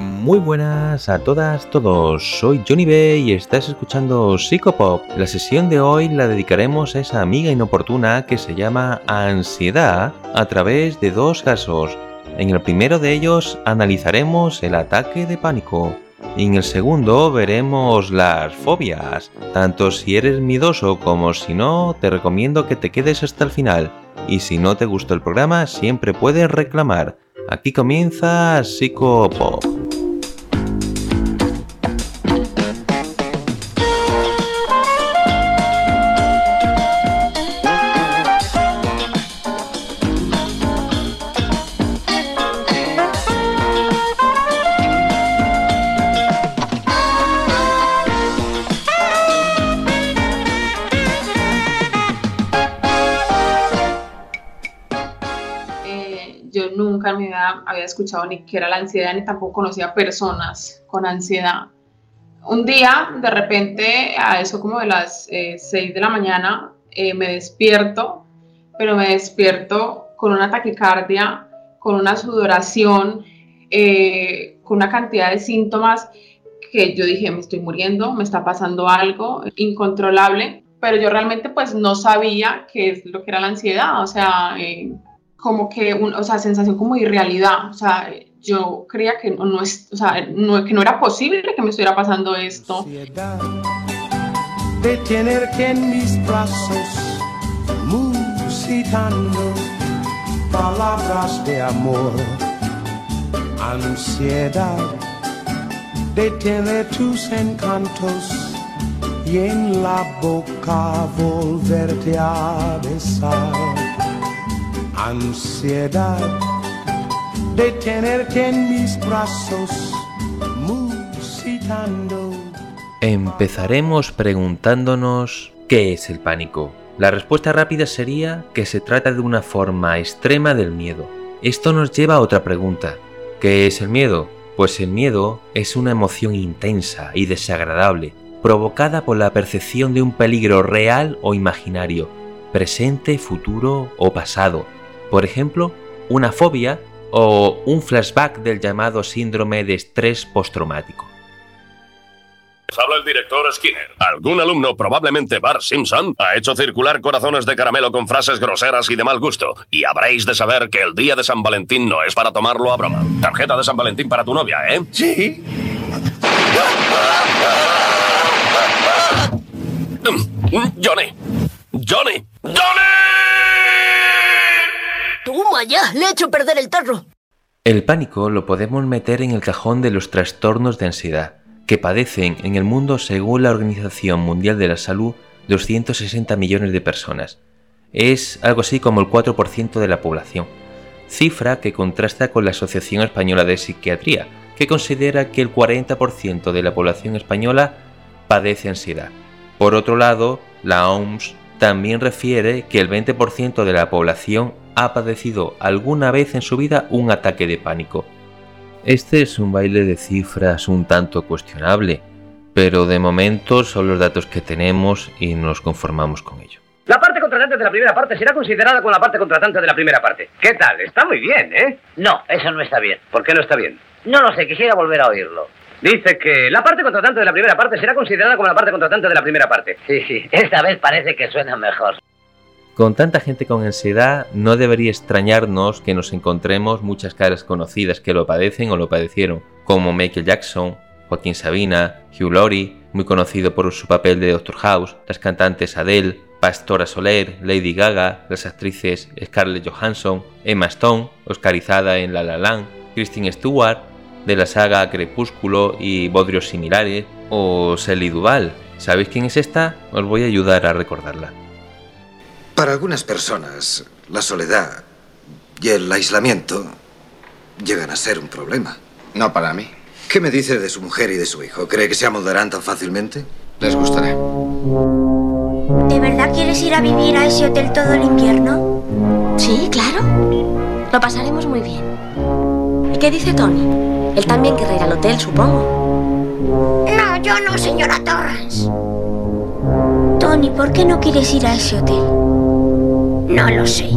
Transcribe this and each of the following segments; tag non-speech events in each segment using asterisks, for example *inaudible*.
Muy buenas a todas, todos. Soy Johnny B y estás escuchando Psicopop. La sesión de hoy la dedicaremos a esa amiga inoportuna que se llama ansiedad a través de dos casos. En el primero de ellos analizaremos el ataque de pánico. Y en el segundo veremos las fobias. Tanto si eres miedoso como si no, te recomiendo que te quedes hasta el final. Y si no te gustó el programa, siempre puedes reclamar. Aquí comienza Psicopop. Había escuchado ni qué era la ansiedad, ni tampoco conocía personas con ansiedad. Un día, de repente, a eso como de las 6 eh, de la mañana, eh, me despierto, pero me despierto con una taquicardia, con una sudoración, eh, con una cantidad de síntomas que yo dije, me estoy muriendo, me está pasando algo incontrolable, pero yo realmente pues no sabía qué es lo que era la ansiedad, o sea, como que, un, o sea, sensación como irrealidad, o sea, yo creía que no, es, o sea, no, que no era posible que me estuviera pasando esto. De tener que en mis brazos musitando palabras de amor, ansiedad de tener tus encantos y en la boca volverte a besar ansiedad de tenerte en mis brazos musitando. Empezaremos preguntándonos ¿qué es el pánico? La respuesta rápida sería que se trata de una forma extrema del miedo. Esto nos lleva a otra pregunta. ¿Qué es el miedo? Pues el miedo es una emoción intensa y desagradable, provocada por la percepción de un peligro real o imaginario, presente, futuro o pasado, por ejemplo, una fobia o un flashback del llamado síndrome de estrés postraumático. Habla el director Skinner. Algún alumno, probablemente Bart Simpson, ha hecho circular corazones de caramelo con frases groseras y de mal gusto. Y habréis de saber que el día de San Valentín no es para tomarlo a broma. Tarjeta de San Valentín para tu novia, ¿eh? Sí. Johnny. Johnny. Johnny. ¡Le he hecho perder el tarro! El pánico lo podemos meter en el cajón de los trastornos de ansiedad, que padecen en el mundo según la Organización Mundial de la Salud 260 millones de personas. Es algo así como el 4% de la población, cifra que contrasta con la Asociación Española de Psiquiatría, que considera que el 40% de la población española padece ansiedad. Por otro lado, la OMS también refiere que el 20% de la población ha padecido alguna vez en su vida un ataque de pánico. Este es un baile de cifras un tanto cuestionable, pero de momento son los datos que tenemos y nos conformamos con ello. La parte contratante de la primera parte será considerada como la parte contratante de la primera parte. ¿Qué tal? Está muy bien, ¿eh? No, eso no está bien. ¿Por qué no está bien? No lo sé, quisiera volver a oírlo. Dice que la parte contratante de la primera parte será considerada como la parte contratante de la primera parte. Sí, sí, esta vez parece que suena mejor. Con tanta gente con ansiedad, no debería extrañarnos que nos encontremos muchas caras conocidas que lo padecen o lo padecieron, como Michael Jackson, Joaquín Sabina, Hugh Laurie, muy conocido por su papel de Doctor House, las cantantes Adele, Pastora Soler, Lady Gaga, las actrices Scarlett Johansson, Emma Stone, oscarizada en La La Land, Kristen Stewart, de la saga Crepúsculo y bodrios similares, o Sally Duval. ¿Sabéis quién es esta? Os voy a ayudar a recordarla. Para algunas personas, la soledad y el aislamiento llegan a ser un problema. No para mí. ¿Qué me dice de su mujer y de su hijo? ¿Cree que se amoldarán tan fácilmente? Les gustará. ¿De verdad quieres ir a vivir a ese hotel todo el invierno? Sí, claro. Lo pasaremos muy bien. ¿Y qué dice Tony? Él también querrá ir al hotel, supongo. No, yo no, señora Torrance. Tony, ¿por qué no quieres ir a ese hotel? No lo sé.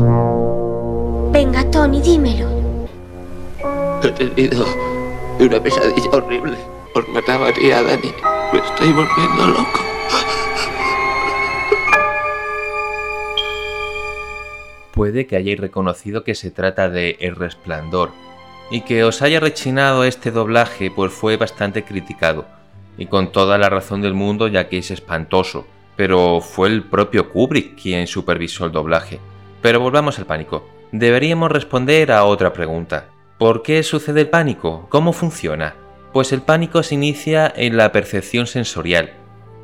Venga, Tony, dímelo. He tenido Una pesadilla horrible. Os mataba a ti y a Dani. Me estoy volviendo loco. Puede que hayáis reconocido que se trata de El Resplandor, y que os haya rechinado este doblaje pues fue bastante criticado, y con toda la razón del mundo ya que es espantoso, pero fue el propio Kubrick quien supervisó el doblaje. Pero volvamos al pánico. Deberíamos responder a otra pregunta. ¿Por qué sucede el pánico? ¿Cómo funciona? Pues el pánico se inicia en la percepción sensorial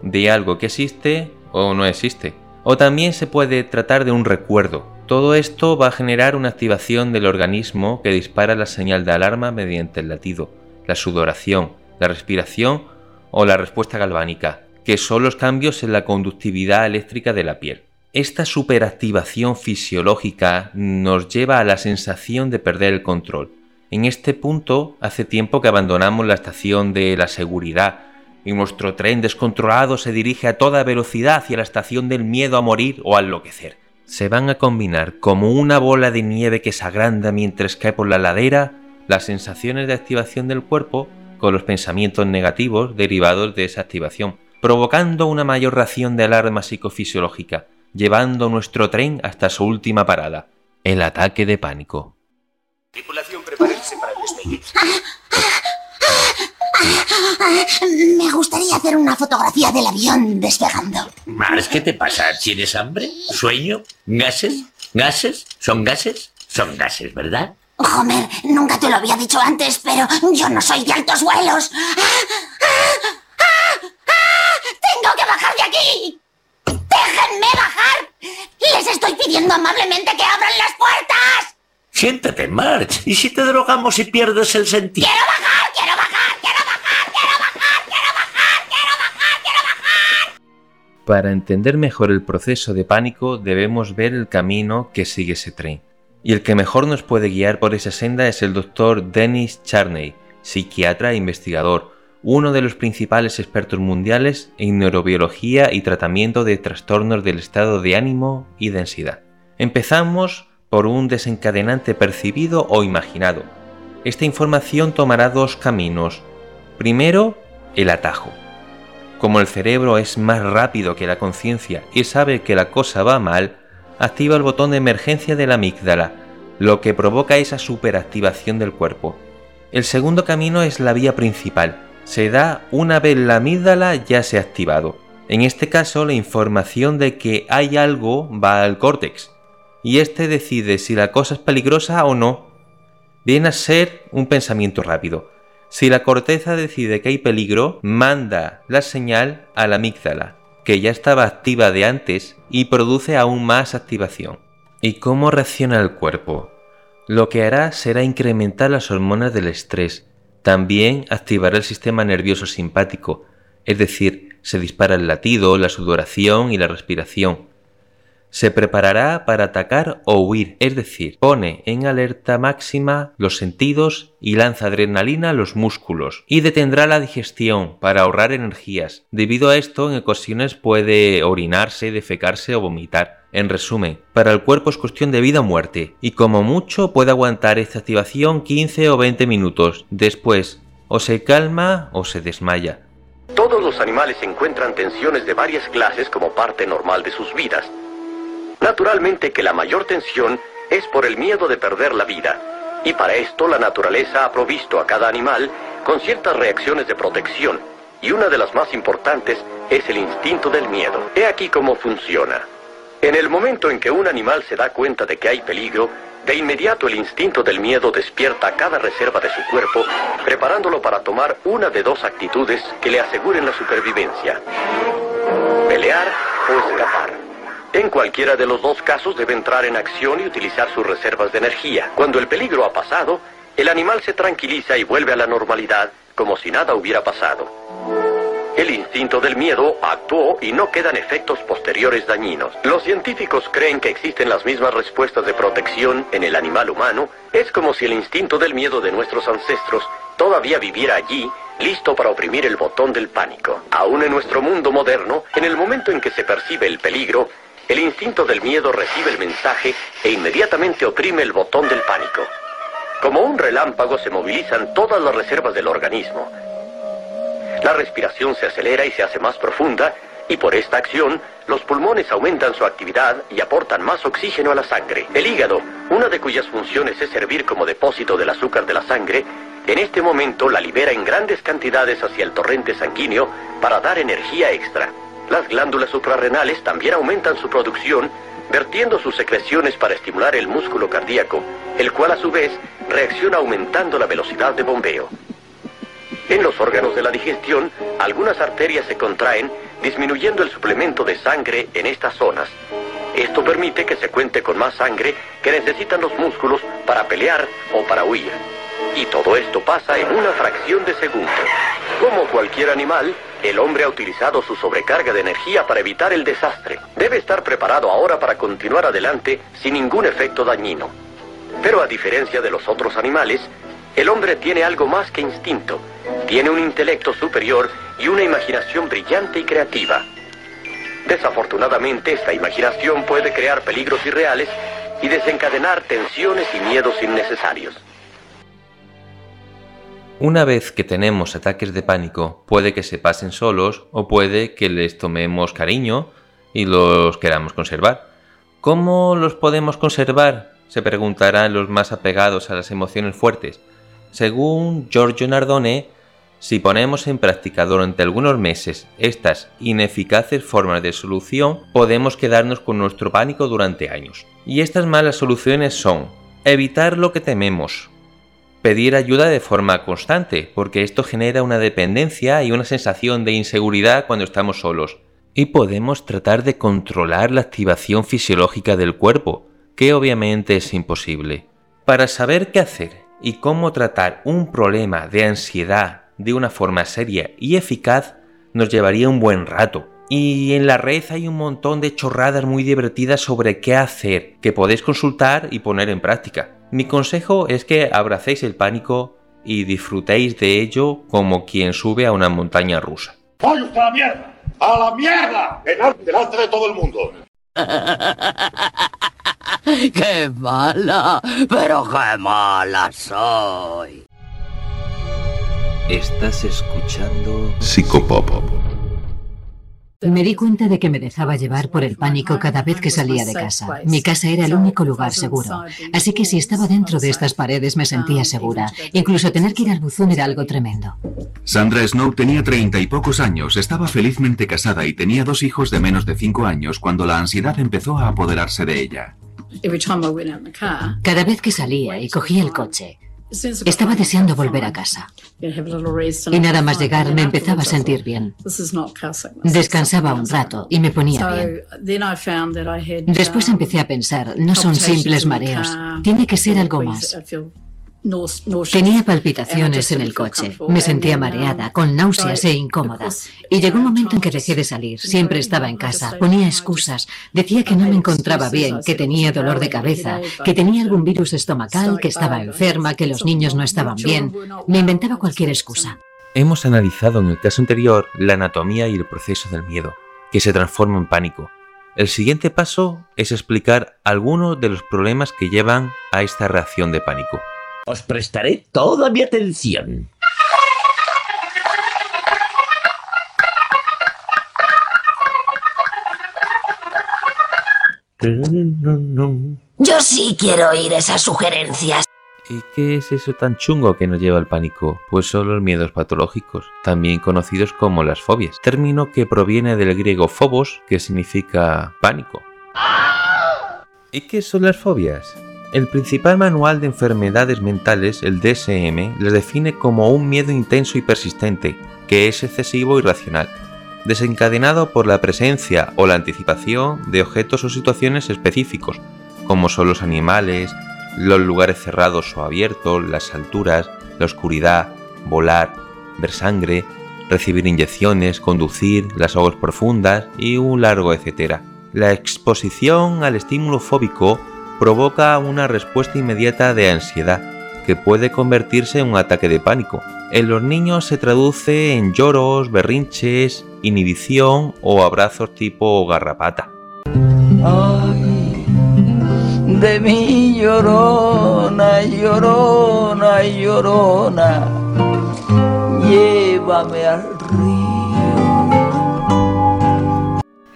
de algo que existe o no existe. O también se puede tratar de un recuerdo. Todo esto va a generar una activación del organismo que dispara la señal de alarma mediante el latido, la sudoración, la respiración o la respuesta galvánica, que son los cambios en la conductividad eléctrica de la piel. Esta superactivación fisiológica nos lleva a la sensación de perder el control. En este punto, hace tiempo que abandonamos la estación de la seguridad y nuestro tren descontrolado se dirige a toda velocidad hacia la estación del miedo a morir o a enloquecer. Se van a combinar como una bola de nieve que se agranda mientras cae por la ladera las sensaciones de activación del cuerpo con los pensamientos negativos derivados de esa activación, provocando una mayor ración de alarma psicofisiológica, llevando nuestro tren hasta su última parada, el ataque de pánico. Tripulación, prepárense para el despegue. Me gustaría hacer una fotografía del avión despegando. Mars, ¿qué te pasa? ¿Tienes hambre? ¿Sueño? ¿Gases? ¿Gases? ¿Son gases? Son gases, ¿verdad? Homer, nunca te lo había dicho antes, pero yo no soy de altos vuelos. ¡Tengo que bajar de aquí! ¡Déjenme bajar! Les estoy pidiendo amablemente que abran las puertas. Siéntate, March. ¿Y si te drogamos y pierdes el sentido? ¡Quiero bajar! ¡Quiero bajar! ¡Quiero bajar! ¡Quiero bajar! ¡Quiero bajar! ¡Quiero bajar! ¡Quiero bajar! Para entender mejor el proceso de pánico debemos ver el camino que sigue ese tren. Y el que mejor nos puede guiar por esa senda es el doctor Dennis Charney, psiquiatra e investigador, uno de los principales expertos mundiales en neurobiología y tratamiento de trastornos del estado de ánimo y densidad. Empezamos por un desencadenante percibido o imaginado. Esta información tomará dos caminos. Primero, el atajo. Como el cerebro es más rápido que la conciencia y sabe que la cosa va mal, activa el botón de emergencia de la amígdala, lo que provoca esa superactivación del cuerpo. El segundo camino es la vía principal. Se da una vez la amígdala ya se ha activado. En este caso, la información de que hay algo va al córtex, y éste decide si la cosa es peligrosa o no. Viene a ser un pensamiento rápido. Si la corteza decide que hay peligro, manda la señal a la amígdala, que ya estaba activa de antes y produce aún más activación. ¿Y cómo reacciona el cuerpo? Lo que hará será incrementar las hormonas del estrés. También activará el sistema nervioso simpático, es decir, se dispara el latido, la sudoración y la respiración se preparará para atacar o huir, es decir, pone en alerta máxima los sentidos y lanza adrenalina a los músculos y detendrá la digestión para ahorrar energías. Debido a esto, en ocasiones puede orinarse, defecarse o vomitar. En resumen, para el cuerpo es cuestión de vida o muerte, y como mucho puede aguantar esta activación 15 o 20 minutos. Después, o se calma o se desmaya. Todos los animales encuentran tensiones de varias clases como parte normal de sus vidas. Naturalmente que la mayor tensión es por el miedo de perder la vida, y para esto la naturaleza ha provisto a cada animal con ciertas reacciones de protección, y una de las más importantes es el instinto del miedo. He aquí cómo funciona. En el momento en que un animal se da cuenta de que hay peligro, de inmediato el instinto del miedo despierta cada reserva de su cuerpo, preparándolo para tomar una de dos actitudes que le aseguren la supervivencia. Pelear o escapar. En cualquiera de los dos casos debe entrar en acción y utilizar sus reservas de energía. Cuando el peligro ha pasado, el animal se tranquiliza y vuelve a la normalidad como si nada hubiera pasado. El instinto del miedo actuó y no quedan efectos posteriores dañinos. Los científicos creen que existen las mismas respuestas de protección en el animal humano. Es como si el instinto del miedo de nuestros ancestros todavía viviera allí, listo para oprimir el botón del pánico. Aún en nuestro mundo moderno, en el momento en que se percibe el peligro, el instinto del miedo recibe el mensaje e inmediatamente oprime el botón del pánico. Como un relámpago se movilizan todas las reservas del organismo. La respiración se acelera y se hace más profunda y por esta acción los pulmones aumentan su actividad y aportan más oxígeno a la sangre. El hígado, una de cuyas funciones es servir como depósito del azúcar de la sangre, en este momento la libera en grandes cantidades hacia el torrente sanguíneo para dar energía extra. Las glándulas suprarrenales también aumentan su producción, vertiendo sus secreciones para estimular el músculo cardíaco, el cual a su vez reacciona aumentando la velocidad de bombeo. En los órganos de la digestión, algunas arterias se contraen, disminuyendo el suplemento de sangre en estas zonas. Esto permite que se cuente con más sangre que necesitan los músculos para pelear o para huir. Y todo esto pasa en una fracción de segundo. Como cualquier animal, el hombre ha utilizado su sobrecarga de energía para evitar el desastre. Debe estar preparado ahora para continuar adelante sin ningún efecto dañino. Pero a diferencia de los otros animales, el hombre tiene algo más que instinto. Tiene un intelecto superior y una imaginación brillante y creativa. Desafortunadamente, esta imaginación puede crear peligros irreales y desencadenar tensiones y miedos innecesarios. Una vez que tenemos ataques de pánico, puede que se pasen solos o puede que les tomemos cariño y los queramos conservar. ¿Cómo los podemos conservar? Se preguntarán los más apegados a las emociones fuertes. Según Giorgio Nardone, si ponemos en práctica durante algunos meses estas ineficaces formas de solución, podemos quedarnos con nuestro pánico durante años. Y estas malas soluciones son evitar lo que tememos, pedir ayuda de forma constante, porque esto genera una dependencia y una sensación de inseguridad cuando estamos solos. Y podemos tratar de controlar la activación fisiológica del cuerpo, que obviamente es imposible. Para saber qué hacer y cómo tratar un problema de ansiedad de una forma seria y eficaz, nos llevaría un buen rato. Y en la red hay un montón de chorradas muy divertidas sobre qué hacer, que podéis consultar y poner en práctica. Mi consejo es que abracéis el pánico y disfrutéis de ello como quien sube a una montaña rusa. ¡Vaya usted a la mierda! ¡A la mierda! Delante de todo el mundo. *laughs* ¡Qué mala! ¡Pero qué mala soy! Estás escuchando Psicopop. Me di cuenta de que me dejaba llevar por el pánico cada vez que salía de casa. Mi casa era el único lugar seguro. Así que si estaba dentro de estas paredes me sentía segura. Incluso tener que ir al buzón era algo tremendo. Sandra Snow tenía treinta y pocos años, estaba felizmente casada y tenía dos hijos de menos de cinco años cuando la ansiedad empezó a apoderarse de ella. Cada vez que salía y cogía el coche, estaba deseando volver a casa. Y nada más llegar me empezaba a sentir bien. Descansaba un rato y me ponía bien. Después empecé a pensar, no son simples mareos, tiene que ser algo más. Tenía palpitaciones en el coche, me sentía mareada, con náuseas e incómoda. Y llegó un momento en que dejé de salir, siempre estaba en casa, ponía excusas, decía que no me encontraba bien, que tenía dolor de cabeza, que tenía algún virus estomacal, que estaba enferma, que los niños no estaban bien. Me inventaba cualquier excusa. Hemos analizado en el caso anterior la anatomía y el proceso del miedo, que se transforma en pánico. El siguiente paso es explicar algunos de los problemas que llevan a esta reacción de pánico. Os prestaré toda mi atención. Yo sí quiero oír esas sugerencias. ¿Y qué es eso tan chungo que nos lleva al pánico? Pues son los miedos patológicos, también conocidos como las fobias, término que proviene del griego phobos, que significa pánico. ¿Y qué son las fobias? El principal manual de enfermedades mentales, el DSM, les define como un miedo intenso y persistente, que es excesivo y racional, desencadenado por la presencia o la anticipación de objetos o situaciones específicos, como son los animales, los lugares cerrados o abiertos, las alturas, la oscuridad, volar, ver sangre, recibir inyecciones, conducir, las aguas profundas y un largo etcétera. La exposición al estímulo fóbico provoca una respuesta inmediata de ansiedad, que puede convertirse en un ataque de pánico. En los niños se traduce en lloros, berrinches, inhibición o abrazos tipo garrapata. de mi llorona, llorona, llorona, llévame al río.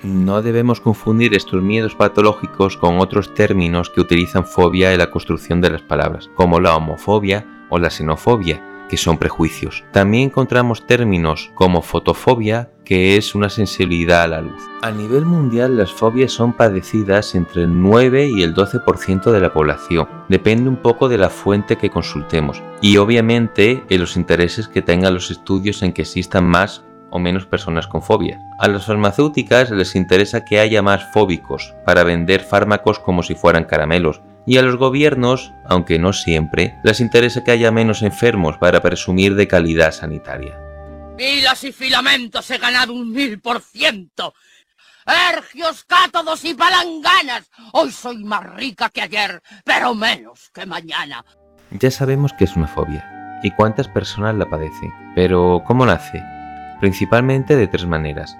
No debemos confundir estos miedos patológicos con otros términos que utilizan fobia en la construcción de las palabras, como la homofobia o la xenofobia, que son prejuicios. También encontramos términos como fotofobia, que es una sensibilidad a la luz. A nivel mundial las fobias son padecidas entre el 9 y el 12% de la población. Depende un poco de la fuente que consultemos y obviamente en los intereses que tengan los estudios en que existan más o menos personas con fobia. A las farmacéuticas les interesa que haya más fóbicos para vender fármacos como si fueran caramelos y a los gobiernos, aunque no siempre, les interesa que haya menos enfermos para presumir de calidad sanitaria. Pilas y filamentos he ganado un mil por ciento. Ergios, cátodos y palanganas. Hoy soy más rica que ayer, pero menos que mañana. Ya sabemos que es una fobia y cuántas personas la padecen, pero ¿cómo nace? Principalmente de tres maneras.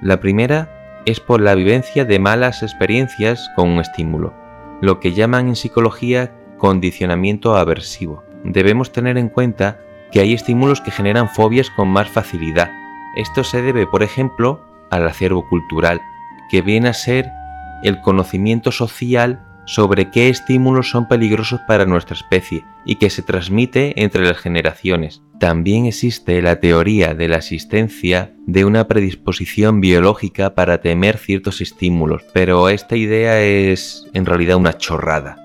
La primera es por la vivencia de malas experiencias con un estímulo lo que llaman en psicología condicionamiento aversivo. Debemos tener en cuenta que hay estímulos que generan fobias con más facilidad. Esto se debe, por ejemplo, al acervo cultural, que viene a ser el conocimiento social sobre qué estímulos son peligrosos para nuestra especie y que se transmite entre las generaciones. También existe la teoría de la existencia de una predisposición biológica para temer ciertos estímulos, pero esta idea es en realidad una chorrada.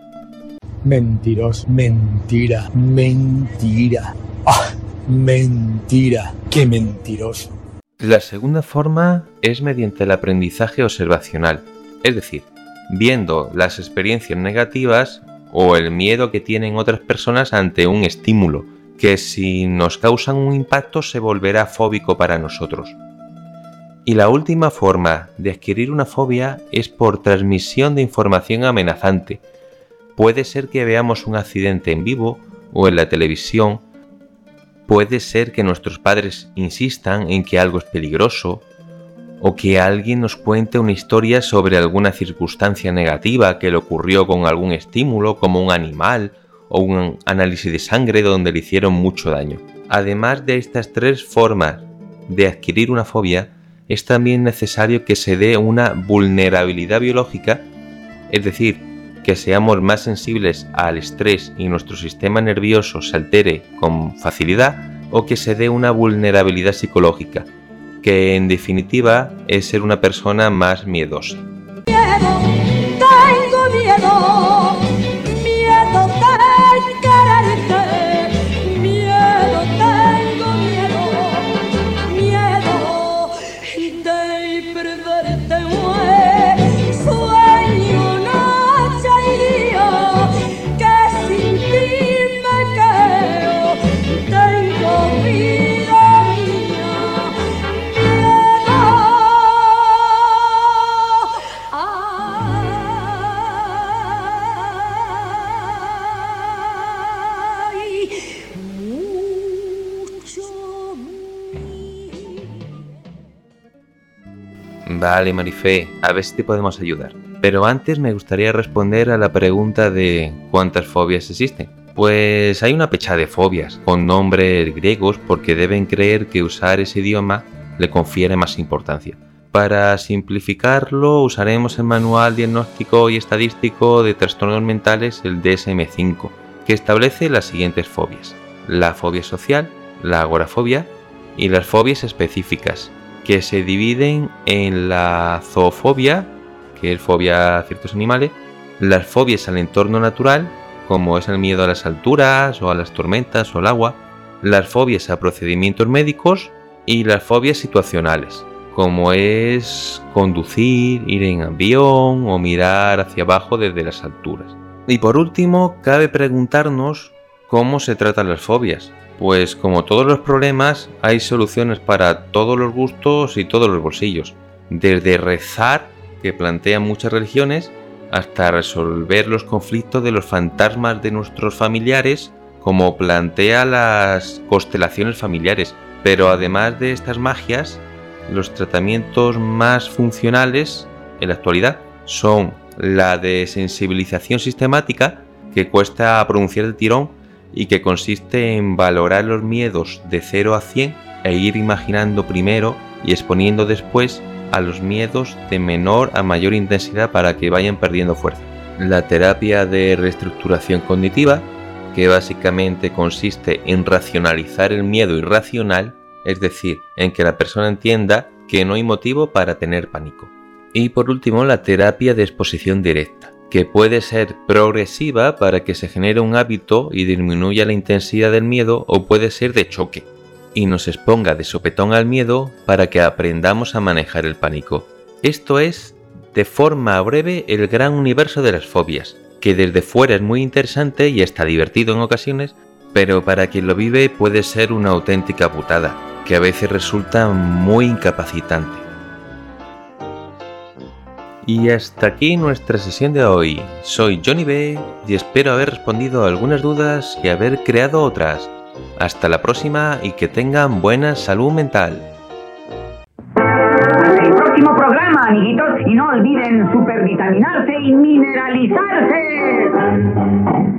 Mentiros, mentira, mentira. ¡Ah! Mentira, qué mentiroso. La segunda forma es mediante el aprendizaje observacional, es decir, viendo las experiencias negativas o el miedo que tienen otras personas ante un estímulo, que si nos causan un impacto se volverá fóbico para nosotros. Y la última forma de adquirir una fobia es por transmisión de información amenazante. Puede ser que veamos un accidente en vivo o en la televisión. Puede ser que nuestros padres insistan en que algo es peligroso o que alguien nos cuente una historia sobre alguna circunstancia negativa que le ocurrió con algún estímulo como un animal o un análisis de sangre donde le hicieron mucho daño. Además de estas tres formas de adquirir una fobia, es también necesario que se dé una vulnerabilidad biológica, es decir, que seamos más sensibles al estrés y nuestro sistema nervioso se altere con facilidad, o que se dé una vulnerabilidad psicológica, que en definitiva es ser una persona más miedosa. Vale, Marifé, a ver si te podemos ayudar. Pero antes me gustaría responder a la pregunta de ¿cuántas fobias existen? Pues hay una pecha de fobias, con nombres griegos porque deben creer que usar ese idioma le confiere más importancia. Para simplificarlo, usaremos el Manual Diagnóstico y Estadístico de Trastornos Mentales, el DSM-5, que establece las siguientes fobias. La fobia social, la agorafobia y las fobias específicas, que se dividen en la zoofobia, que es fobia a ciertos animales, las fobias al entorno natural, como es el miedo a las alturas o a las tormentas o al agua, las fobias a procedimientos médicos y las fobias situacionales, como es conducir, ir en avión o mirar hacia abajo desde las alturas. Y por último, cabe preguntarnos cómo se tratan las fobias, pues como todos los problemas, hay soluciones para todos los gustos y todos los bolsillos. Desde rezar, que plantean muchas religiones, hasta resolver los conflictos de los fantasmas de nuestros familiares, como plantea las constelaciones familiares. Pero además de estas magias, los tratamientos más funcionales en la actualidad son la de sensibilización sistemática, que cuesta pronunciar el tirón y que consiste en valorar los miedos de 0 a 100 e ir imaginando primero y exponiendo después a los miedos de menor a mayor intensidad para que vayan perdiendo fuerza. La terapia de reestructuración cognitiva, que básicamente consiste en racionalizar el miedo irracional, es decir, en que la persona entienda que no hay motivo para tener pánico. Y por último, la terapia de exposición directa, que puede ser progresiva para que se genere un hábito y disminuya la intensidad del miedo o puede ser de choque y nos exponga de sopetón al miedo para que aprendamos a manejar el pánico. Esto es, de forma breve, el gran universo de las fobias, que desde fuera es muy interesante y está divertido en ocasiones, pero para quien lo vive puede ser una auténtica putada, que a veces resulta muy incapacitante. Y hasta aquí nuestra sesión de hoy. Soy Johnny B y espero haber respondido algunas dudas y haber creado otras. Hasta la próxima y que tengan buena salud mental. el próximo programa, amiguitos, y no olviden supervitaminarse y mineralizarse.